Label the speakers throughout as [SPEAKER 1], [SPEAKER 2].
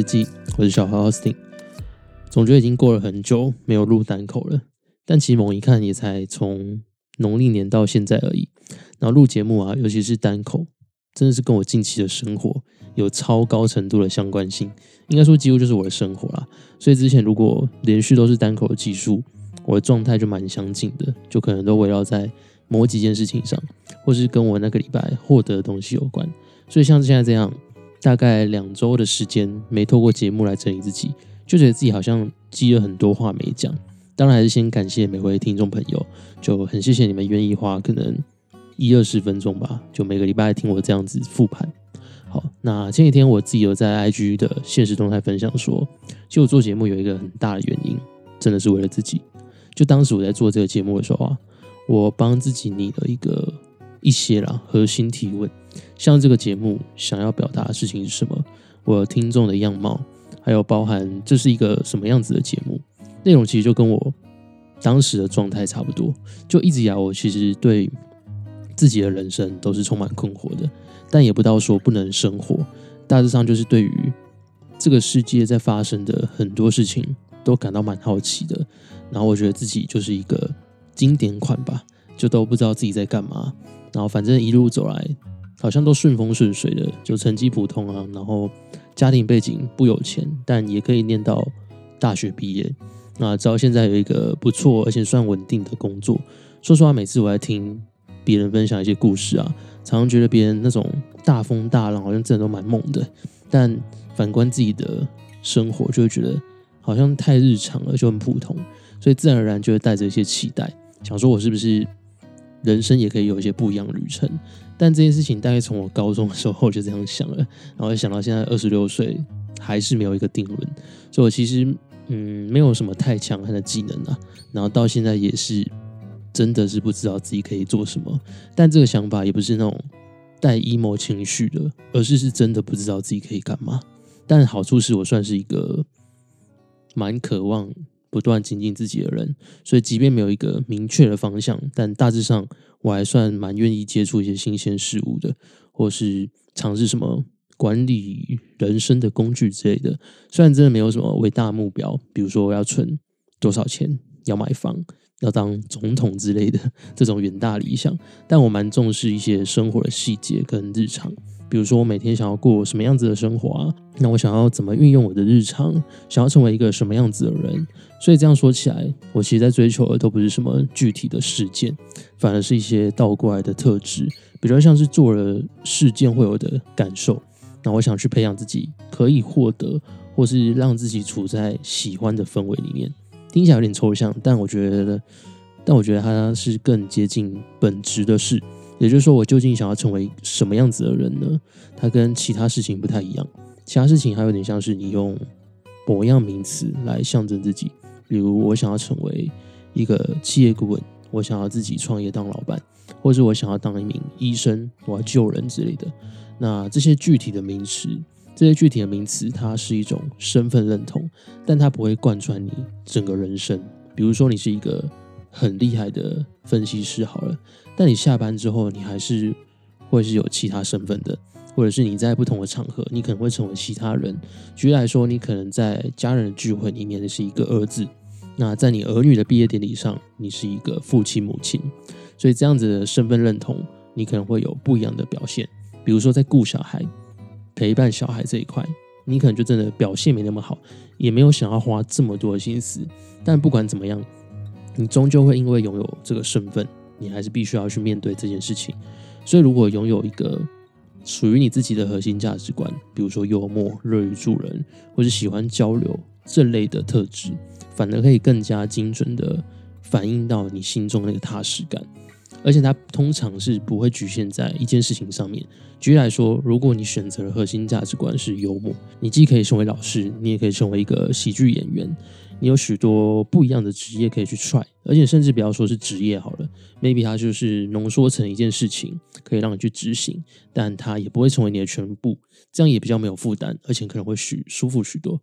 [SPEAKER 1] 日记，我是小何 Austin。总觉得已经过了很久没有录单口了，但其实猛一看也才从农历年到现在而已。然后录节目啊，尤其是单口，真的是跟我近期的生活有超高程度的相关性，应该说几乎就是我的生活啦。所以之前如果连续都是单口的技术，我的状态就蛮相近的，就可能都围绕在某几件事情上，或是跟我那个礼拜获得的东西有关。所以像现在这样，大概两周的时间没透过节目来整理自己，就觉得自己好像积了很多话没讲。当然还是先感谢每位听众朋友，就很谢谢你们愿意花可能一二十分钟吧，就每个礼拜听我这样子复盘。好，那前几天我自己有在 IG 的现实动态分享说，其实我做节目有一个很大的原因，真的是为了自己。就当时我在做这个节目的时候啊，我帮自己拟了一个一些啦核心提问。像这个节目想要表达的事情是什么？我听众的样貌，还有包含这是一个什么样子的节目内容，其实就跟我当时的状态差不多。就一直以来，我其实对自己的人生都是充满困惑的，但也不到说不能生活。大致上就是对于这个世界在发生的很多事情都感到蛮好奇的。然后我觉得自己就是一个经典款吧，就都不知道自己在干嘛。然后反正一路走来。好像都顺风顺水的，就成绩普通啊，然后家庭背景不有钱，但也可以念到大学毕业。那直到现在有一个不错而且算稳定的工作。说实话，每次我在听别人分享一些故事啊，常常觉得别人那种大风大浪好像真的都蛮猛的，但反观自己的生活，就会觉得好像太日常了，就很普通，所以自然而然就会带着一些期待，想说我是不是人生也可以有一些不一样的旅程。但这件事情大概从我高中的时候就这样想了，然后想到现在二十六岁还是没有一个定论，所以我其实嗯没有什么太强悍的技能啊，然后到现在也是真的是不知道自己可以做什么，但这个想法也不是那种带 emo 情绪的，而是是真的不知道自己可以干嘛。但好处是我算是一个蛮渴望。不断精进自己的人，所以即便没有一个明确的方向，但大致上我还算蛮愿意接触一些新鲜事物的，或是尝试什么管理人生的工具之类的。虽然真的没有什么伟大目标，比如说我要存多少钱，要买房，要当总统之类的 这种远大理想，但我蛮重视一些生活的细节跟日常。比如说，我每天想要过什么样子的生活啊？那我想要怎么运用我的日常？想要成为一个什么样子的人？所以这样说起来，我其实在追求的都不是什么具体的事件，反而是一些倒过来的特质，比较像是做了事件会有的感受。那我想去培养自己，可以获得，或是让自己处在喜欢的氛围里面。听起来有点抽象，但我觉得，但我觉得它是更接近本质的事。也就是说，我究竟想要成为什么样子的人呢？它跟其他事情不太一样。其他事情还有点像是你用某样名词来象征自己，比如我想要成为一个企业顾问，我想要自己创业当老板，或者我想要当一名医生，我要救人之类的。那这些具体的名词，这些具体的名词，它是一种身份认同，但它不会贯穿你整个人生。比如说，你是一个。很厉害的分析师好了，但你下班之后，你还是会是有其他身份的，或者是你在不同的场合，你可能会成为其他人。举例来说，你可能在家人的聚会里面是一个儿子，那在你儿女的毕业典礼上，你是一个父亲母亲。所以这样子的身份认同，你可能会有不一样的表现。比如说在顾小孩、陪伴小孩这一块，你可能就真的表现没那么好，也没有想要花这么多的心思。但不管怎么样。你终究会因为拥有这个身份，你还是必须要去面对这件事情。所以，如果拥有一个属于你自己的核心价值观，比如说幽默、乐于助人，或是喜欢交流这类的特质，反而可以更加精准的反映到你心中那个踏实感。而且，它通常是不会局限在一件事情上面。举例来说，如果你选择的核心价值观是幽默，你既可以成为老师，你也可以成为一个喜剧演员。你有许多不一样的职业可以去 try，而且甚至不要说是职业好了，maybe 它就是浓缩成一件事情，可以让你去执行，但它也不会成为你的全部，这样也比较没有负担，而且可能会许舒服许多。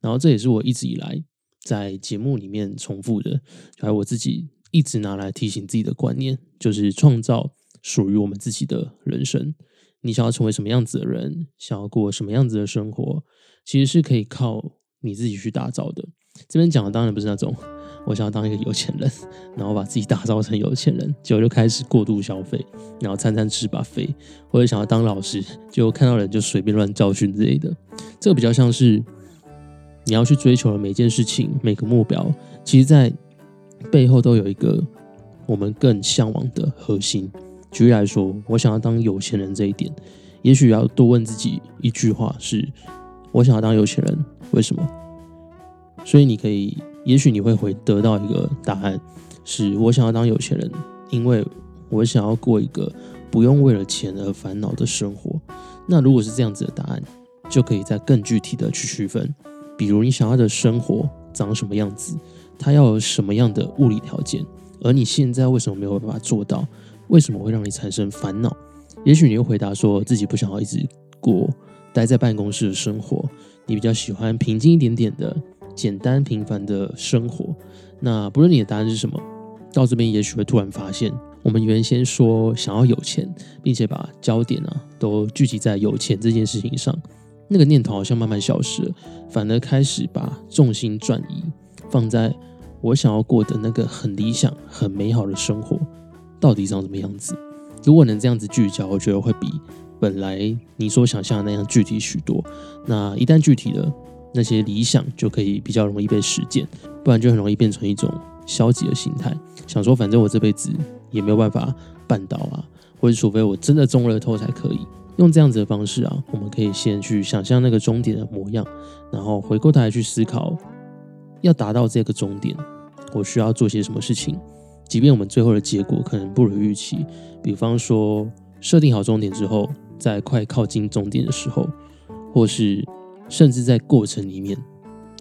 [SPEAKER 1] 然后这也是我一直以来在节目里面重复的，还有我自己一直拿来提醒自己的观念，就是创造属于我们自己的人生。你想要成为什么样子的人，想要过什么样子的生活，其实是可以靠你自己去打造的。这边讲的当然不是那种我想要当一个有钱人，然后把自己打造成有钱人，结果就开始过度消费，然后餐餐吃把费，或者想要当老师，结果看到人就随便乱教训之类的。这个比较像是你要去追求的每件事情、每个目标，其实在背后都有一个我们更向往的核心。举例来说，我想要当有钱人这一点，也许要多问自己一句话：是我想要当有钱人，为什么？所以你可以，也许你会回得到一个答案：是我想要当有钱人，因为我想要过一个不用为了钱而烦恼的生活。那如果是这样子的答案，就可以再更具体的去区分，比如你想要的生活长什么样子，它要有什么样的物理条件，而你现在为什么没有办法做到？为什么会让你产生烦恼？也许你会回答说自己不想要一直过待在办公室的生活，你比较喜欢平静一点点的、简单平凡的生活。那不论你的答案是什么，到这边也许会突然发现，我们原先说想要有钱，并且把焦点啊都聚集在有钱这件事情上，那个念头好像慢慢消失了，反而开始把重心转移放在我想要过的那个很理想、很美好的生活。到底长什么样子？如果能这样子聚焦，我觉得会比本来你所想象的那样具体许多。那一旦具体了，那些理想就可以比较容易被实践，不然就很容易变成一种消极的心态，想说反正我这辈子也没有办法办到啊，或者除非我真的中了头才可以。用这样子的方式啊，我们可以先去想象那个终点的模样，然后回过头来去思考，要达到这个终点，我需要做些什么事情。即便我们最后的结果可能不如预期，比方说设定好终点之后，在快靠近终点的时候，或是甚至在过程里面，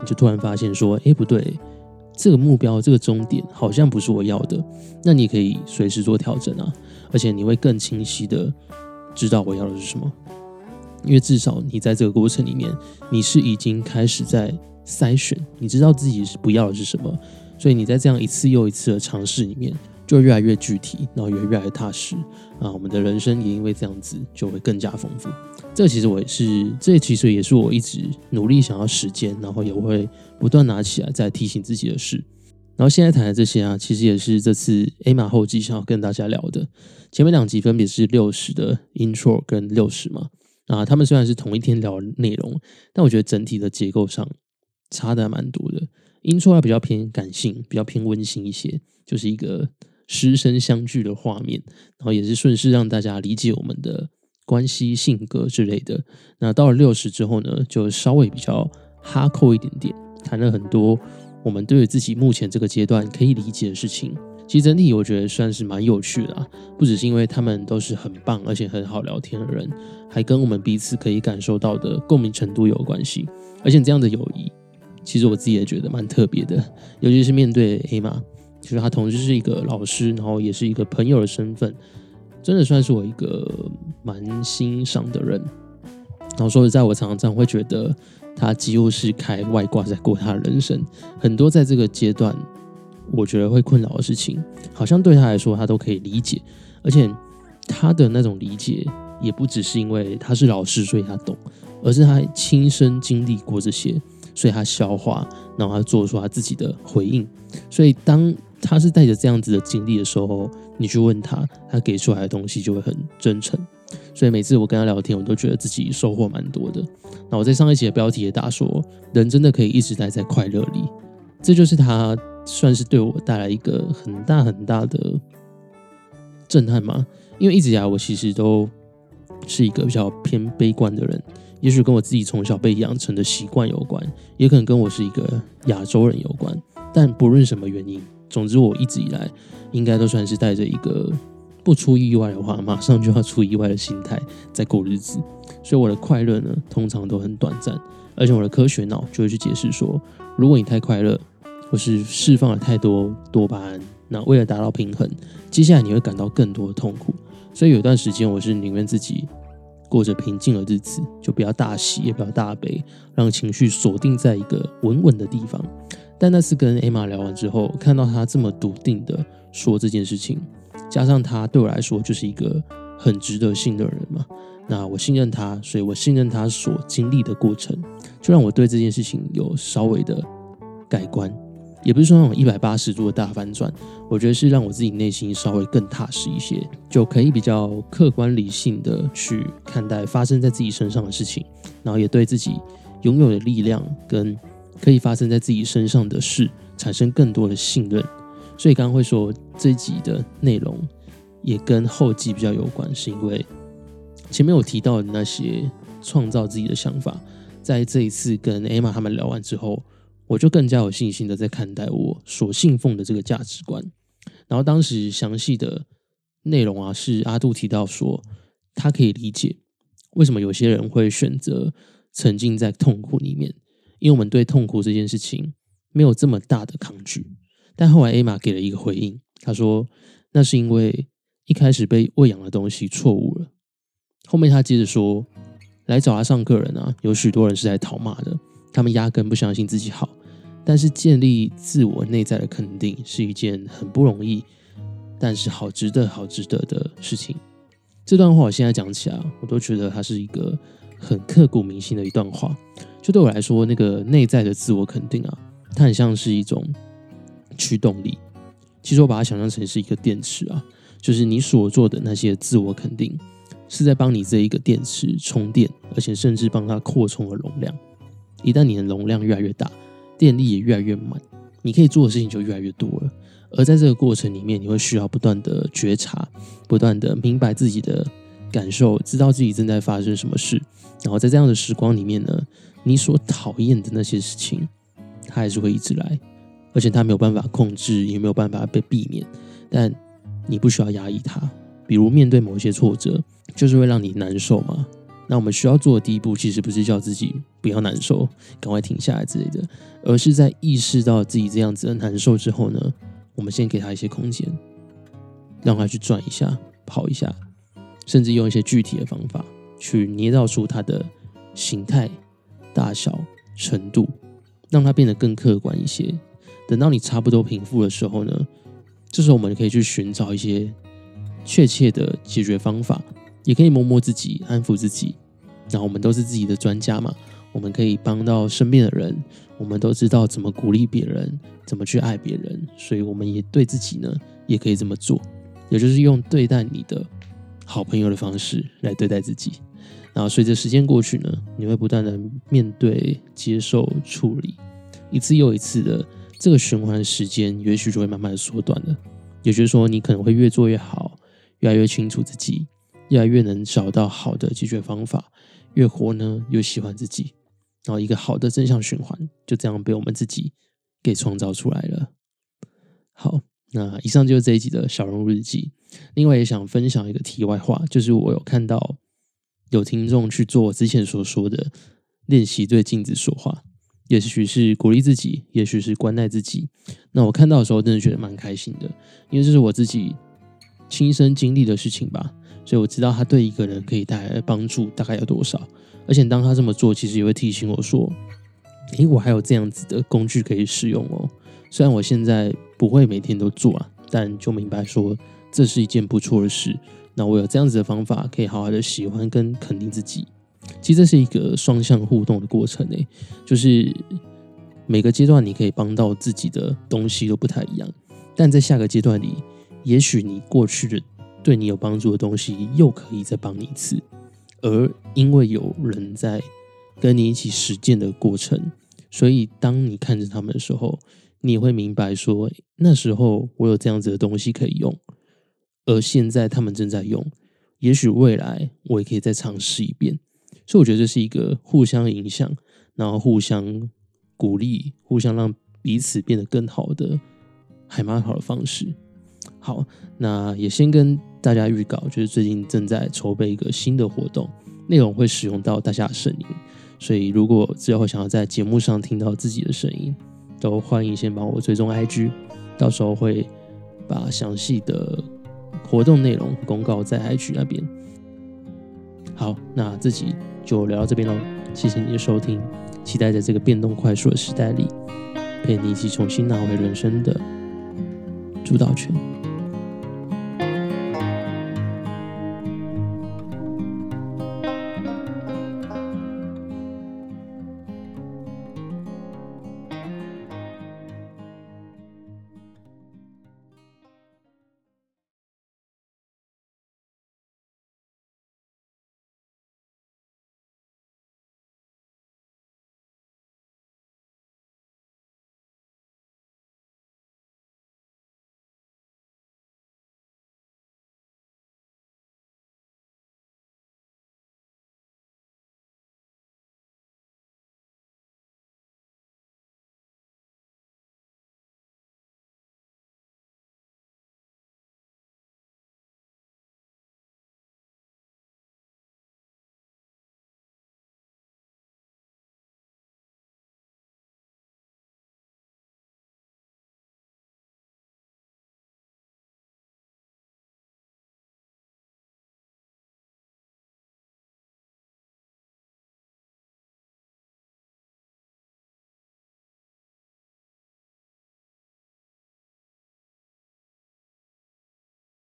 [SPEAKER 1] 你就突然发现说：“哎，不对，这个目标、这个终点好像不是我要的。”那你可以随时做调整啊，而且你会更清晰的知道我要的是什么，因为至少你在这个过程里面，你是已经开始在筛选，你知道自己是不要的是什么。所以你在这样一次又一次的尝试里面，就越来越具体，然后也越来越踏实啊。我们的人生也因为这样子就会更加丰富。这其实我也是，这其实也是我一直努力想要实践，然后也会不断拿起来再提醒自己的事。然后现在谈的这些啊，其实也是这次 A 马后记想要跟大家聊的。前面两集分别是六十的 intro 跟六十嘛，啊，他们虽然是同一天聊内容，但我觉得整体的结构上差的蛮多的。intro 要比较偏感性，比较偏温馨一些，就是一个师生相聚的画面，然后也是顺势让大家理解我们的关系、性格之类的。那到了六十之后呢，就稍微比较哈扣一点点，谈了很多我们对于自己目前这个阶段可以理解的事情。其实整体我觉得算是蛮有趣的啊，不只是因为他们都是很棒而且很好聊天的人，还跟我们彼此可以感受到的共鸣程度有关系，而且这样的友谊。其实我自己也觉得蛮特别的，尤其是面对 A 玛，就是他同时是一个老师，然后也是一个朋友的身份，真的算是我一个蛮欣赏的人。然后说实在，我常常会觉得他几乎是开外挂在过他的人生，很多在这个阶段我觉得会困扰的事情，好像对他来说他都可以理解，而且他的那种理解也不只是因为他是老师所以他懂，而是他亲身经历过这些。所以他消化，然后他做出他自己的回应。所以当他是带着这样子的经历的时候，你去问他，他给出来的东西就会很真诚。所以每次我跟他聊天，我都觉得自己收获蛮多的。那我在上一集的标题也打说，人真的可以一直待在快乐里，这就是他算是对我带来一个很大很大的震撼吗？因为一直以来我其实都是一个比较偏悲观的人。也许跟我自己从小被养成的习惯有关，也可能跟我是一个亚洲人有关。但不论什么原因，总之我一直以来应该都算是带着一个不出意外的话，马上就要出意外的心态在过日子。所以我的快乐呢，通常都很短暂。而且我的科学脑就会去解释说，如果你太快乐，或是释放了太多多巴胺，那为了达到平衡，接下来你会感到更多的痛苦。所以有段时间，我是宁愿自己。过着平静的日子，就不要大喜，也不要大悲，让情绪锁定在一个稳稳的地方。但那次跟艾玛聊完之后，看到她这么笃定的说这件事情，加上她对我来说就是一个很值得信任的人嘛。那我信任他，所以我信任他所经历的过程，就让我对这件事情有稍微的改观。也不是说那种一百八十度的大反转，我觉得是让我自己内心稍微更踏实一些，就可以比较客观理性的去看待发生在自己身上的事情，然后也对自己拥有的力量跟可以发生在自己身上的事产生更多的信任。所以刚刚会说这集的内容也跟后记比较有关，是因为前面有提到的那些创造自己的想法，在这一次跟 Emma 他们聊完之后。我就更加有信心的在看待我所信奉的这个价值观。然后当时详细的内容啊，是阿杜提到说，他可以理解为什么有些人会选择沉浸在痛苦里面，因为我们对痛苦这件事情没有这么大的抗拒。但后来艾玛给了一个回应，她说那是因为一开始被喂养的东西错误了。后面他接着说，来找他上课人啊，有许多人是在讨骂的。他们压根不相信自己好，但是建立自我内在的肯定是一件很不容易，但是好值得、好值得的事情。这段话我现在讲起来，我都觉得它是一个很刻骨铭心的一段话。就对我来说，那个内在的自我肯定啊，它很像是一种驱动力。其实我把它想象成是一个电池啊，就是你所做的那些自我肯定，是在帮你这一个电池充电，而且甚至帮它扩充了容量。一旦你的容量越来越大，电力也越来越满，你可以做的事情就越来越多了。而在这个过程里面，你会需要不断的觉察，不断的明白自己的感受，知道自己正在发生什么事。然后在这样的时光里面呢，你所讨厌的那些事情，它还是会一直来，而且它没有办法控制，也没有办法被避免。但你不需要压抑它，比如面对某些挫折，就是会让你难受嘛。那我们需要做的第一步，其实不是叫自己不要难受，赶快停下来之类的，而是在意识到自己这样子的难受之后呢，我们先给他一些空间，让他去转一下、跑一下，甚至用一些具体的方法去捏造出它的形态、大小、程度，让它变得更客观一些。等到你差不多平复的时候呢，这时候我们可以去寻找一些确切的解决方法。也可以摸摸自己，安抚自己。然后我们都是自己的专家嘛，我们可以帮到身边的人。我们都知道怎么鼓励别人，怎么去爱别人，所以我们也对自己呢，也可以这么做。也就是用对待你的好朋友的方式来对待自己。然后随着时间过去呢，你会不断的面对、接受、处理，一次又一次的这个循环时间，也许就会慢慢的缩短了。也就是说，你可能会越做越好，越来越清楚自己。越来越能找到好的解决方法，越活呢又喜欢自己，然后一个好的正向循环就这样被我们自己给创造出来了。好，那以上就是这一集的小人物日记。另外也想分享一个题外话，就是我有看到有听众去做我之前所说的练习对镜子说话，也许是鼓励自己，也许是关爱自己。那我看到的时候真的觉得蛮开心的，因为这是我自己亲身经历的事情吧。所以我知道他对一个人可以带来的帮助大概有多少，而且当他这么做，其实也会提醒我说：“诶，我还有这样子的工具可以使用哦。”虽然我现在不会每天都做啊，但就明白说这是一件不错的事。那我有这样子的方法，可以好好的喜欢跟肯定自己。其实这是一个双向互动的过程诶，就是每个阶段你可以帮到自己的东西都不太一样，但在下个阶段里，也许你过去的。对你有帮助的东西，又可以再帮你一次，而因为有人在跟你一起实践的过程，所以当你看着他们的时候，你也会明白说，那时候我有这样子的东西可以用，而现在他们正在用，也许未来我也可以再尝试一遍。所以我觉得这是一个互相影响，然后互相鼓励，互相让彼此变得更好的，还蛮好的方式。好，那也先跟大家预告，就是最近正在筹备一个新的活动，内容会使用到大家的声音，所以如果之后想要在节目上听到自己的声音，都欢迎先帮我追踪 IG，到时候会把详细的活动内容公告在 IG 那边。好，那自己就聊到这边喽，谢谢你的收听，期待在这个变动快速的时代里，陪你一起重新拿回人生的主导权。